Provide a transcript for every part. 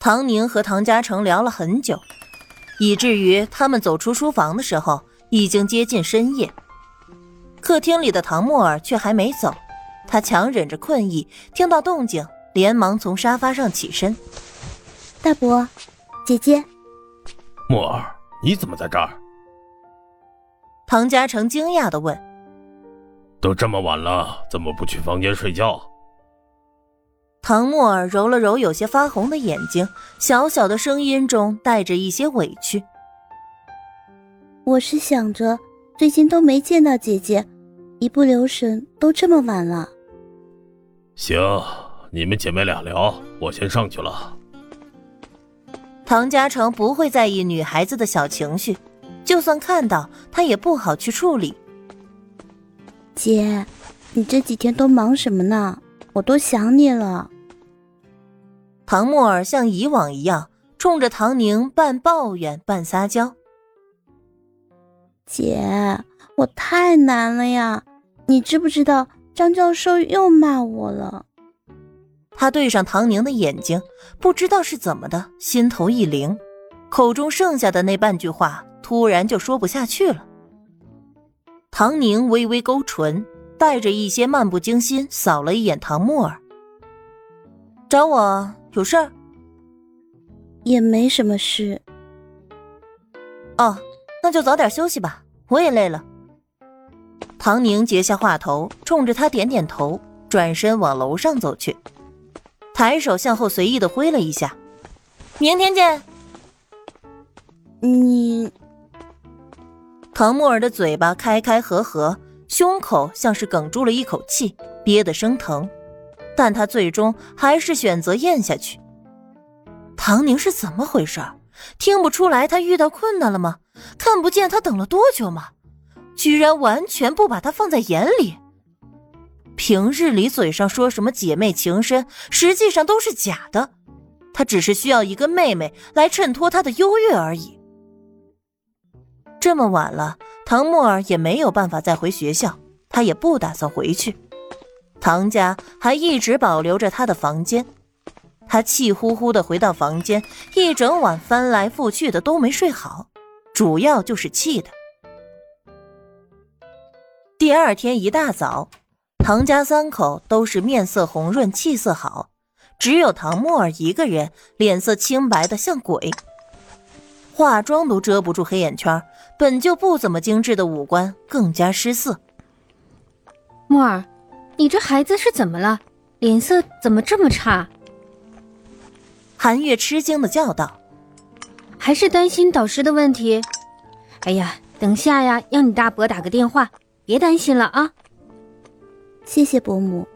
唐宁和唐嘉诚聊了很久，以至于他们走出书房的时候，已经接近深夜。客厅里的唐沫儿却还没走，他强忍着困意，听到动静，连忙从沙发上起身。大伯，姐姐，沫儿，你怎么在这儿？唐嘉诚惊讶的问：“都这么晚了，怎么不去房间睡觉？”唐沫儿揉了揉有些发红的眼睛，小小的声音中带着一些委屈：“我是想着最近都没见到姐姐，一不留神都这么晚了。”行，你们姐妹俩聊，我先上去了。唐嘉诚不会在意女孩子的小情绪，就算看到，他也不好去处理。姐，你这几天都忙什么呢？我都想你了。唐沫儿像以往一样，冲着唐宁半抱怨半撒娇：“姐，我太难了呀！你知不知道张教授又骂我了？”他对上唐宁的眼睛，不知道是怎么的，心头一凌，口中剩下的那半句话突然就说不下去了。唐宁微微勾唇，带着一些漫不经心，扫了一眼唐沫儿：“找我？”有事儿，也没什么事。哦，那就早点休息吧，我也累了。唐宁截下话头，冲着他点点头，转身往楼上走去，抬手向后随意的挥了一下：“明天见。”你，唐木儿的嘴巴开开合合，胸口像是哽住了一口气，憋得生疼。但他最终还是选择咽下去。唐宁是怎么回事？听不出来他遇到困难了吗？看不见他等了多久吗？居然完全不把他放在眼里。平日里嘴上说什么姐妹情深，实际上都是假的。他只是需要一个妹妹来衬托他的优越而已。这么晚了，唐沫儿也没有办法再回学校，他也不打算回去。唐家还一直保留着他的房间，他气呼呼的回到房间，一整晚翻来覆去的都没睡好，主要就是气的。第二天一大早，唐家三口都是面色红润，气色好，只有唐沫儿一个人脸色清白的像鬼，化妆都遮不住黑眼圈，本就不怎么精致的五官更加失色。沫儿。你这孩子是怎么了？脸色怎么这么差？韩月吃惊的叫道：“还是担心导师的问题？哎呀，等下呀，让你大伯打个电话，别担心了啊。”谢谢伯母。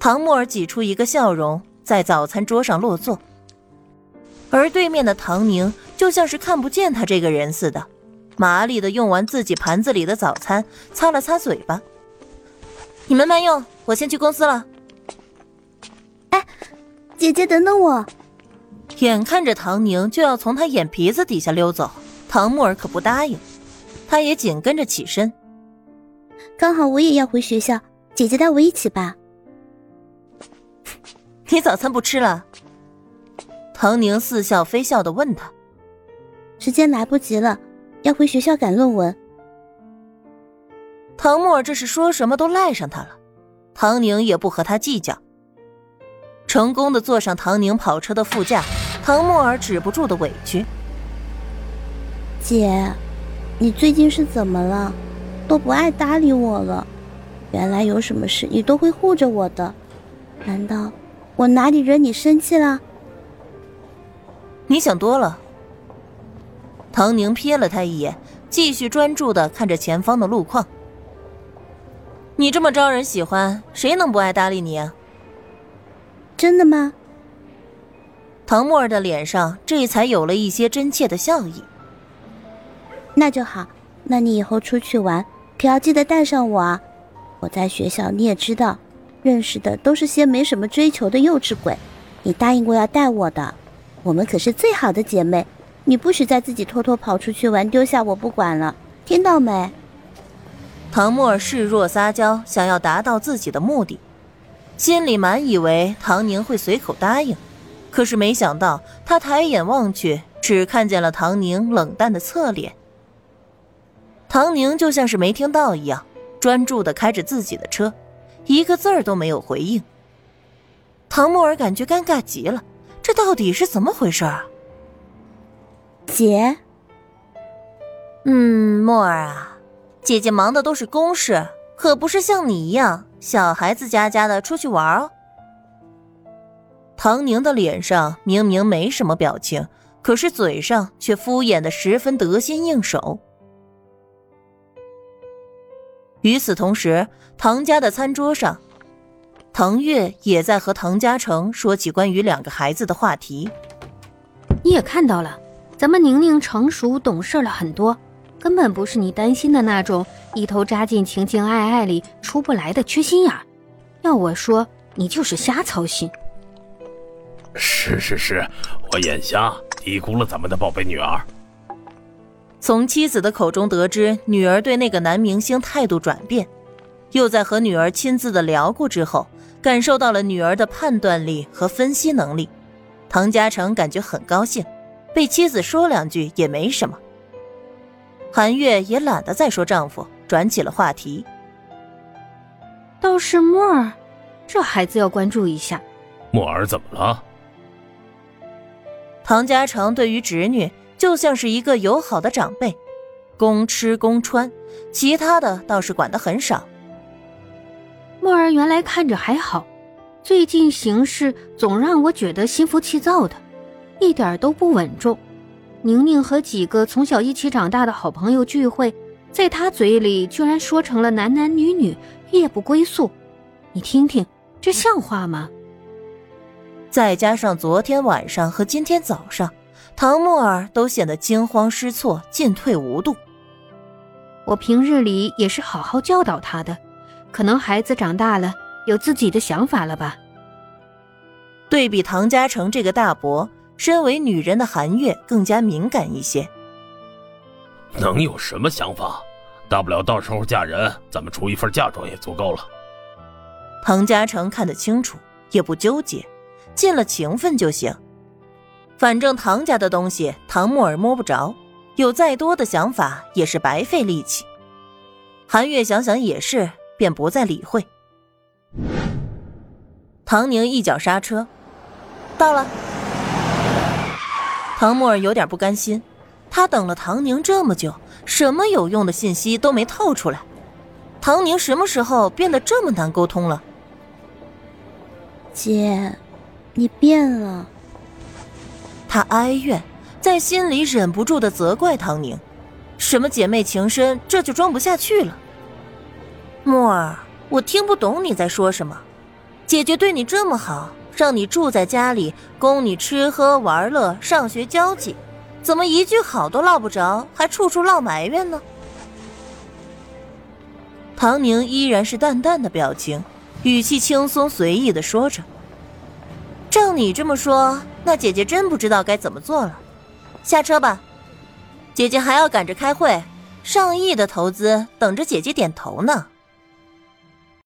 唐沫儿挤出一个笑容，在早餐桌上落座，而对面的唐宁就像是看不见他这个人似的，麻利的用完自己盘子里的早餐，擦了擦嘴巴。你们慢用，我先去公司了。哎，姐姐等等我！眼看着唐宁就要从他眼皮子底下溜走，唐木儿可不答应，他也紧跟着起身。刚好我也要回学校，姐姐带我一起吧。你早餐不吃了？唐宁似笑非笑的问他。时间来不及了，要回学校赶论文。唐沫这是说什么都赖上他了，唐宁也不和他计较。成功的坐上唐宁跑车的副驾，唐沫儿止不住的委屈：“姐，你最近是怎么了？都不爱搭理我了。原来有什么事你都会护着我的，难道我哪里惹你生气了？”你想多了。唐宁瞥了他一眼，继续专注的看着前方的路况。你这么招人喜欢，谁能不爱搭理你啊？真的吗？唐沫儿的脸上这才有了一些真切的笑意。那就好，那你以后出去玩可要记得带上我啊！我在学校你也知道，认识的都是些没什么追求的幼稚鬼。你答应过要带我的，我们可是最好的姐妹，你不许再自己偷偷跑出去玩，丢下我不管了，听到没？唐沫儿示弱撒娇，想要达到自己的目的，心里满以为唐宁会随口答应，可是没想到，他抬眼望去，只看见了唐宁冷淡的侧脸。唐宁就像是没听到一样，专注的开着自己的车，一个字儿都没有回应。唐沫儿感觉尴尬极了，这到底是怎么回事啊？姐，嗯，沫儿啊，姐姐忙的都是公事，可不是像你一样小孩子家家的出去玩哦。唐宁的脸上明明没什么表情，可是嘴上却敷衍的十分得心应手。与此同时，唐家的餐桌上，唐月也在和唐家成说起关于两个孩子的话题。你也看到了，咱们宁宁成熟懂事了很多，根本不是你担心的那种一头扎进情情爱爱里出不来的缺心眼儿。要我说，你就是瞎操心。是是是，我眼瞎，低估了咱们的宝贝女儿。从妻子的口中得知女儿对那个男明星态度转变，又在和女儿亲自的聊过之后，感受到了女儿的判断力和分析能力。唐家成感觉很高兴，被妻子说两句也没什么。韩月也懒得再说丈夫，转起了话题。倒是沫儿，这孩子要关注一下。沫儿怎么了？唐家成对于侄女就像是一个友好的长辈，供吃供穿，其他的倒是管得很少。沫儿原来看着还好，最近行事总让我觉得心浮气躁的，一点都不稳重。宁宁和几个从小一起长大的好朋友聚会，在他嘴里居然说成了男男女女，夜不归宿。你听听，这像话吗？再加上昨天晚上和今天早上，唐沫儿都显得惊慌失措、进退无度。我平日里也是好好教导他的，可能孩子长大了，有自己的想法了吧。对比唐家成这个大伯，身为女人的韩月更加敏感一些。能有什么想法？大不了到时候嫁人，咱们出一份嫁妆也足够了。唐家成看得清楚，也不纠结。尽了情分就行，反正唐家的东西唐木儿摸不着，有再多的想法也是白费力气。韩月想想也是，便不再理会。唐宁一脚刹车，到了。唐木儿有点不甘心，他等了唐宁这么久，什么有用的信息都没透出来。唐宁什么时候变得这么难沟通了？姐。你变了，他哀怨，在心里忍不住的责怪唐宁：“什么姐妹情深，这就装不下去了。”沫儿，我听不懂你在说什么。姐姐对你这么好，让你住在家里，供你吃喝玩乐、上学交际，怎么一句好都落不着，还处处落埋怨呢？唐宁依然是淡淡的表情，语气轻松随意的说着。照你这么说，那姐姐真不知道该怎么做了。下车吧，姐姐还要赶着开会，上亿的投资等着姐姐点头呢。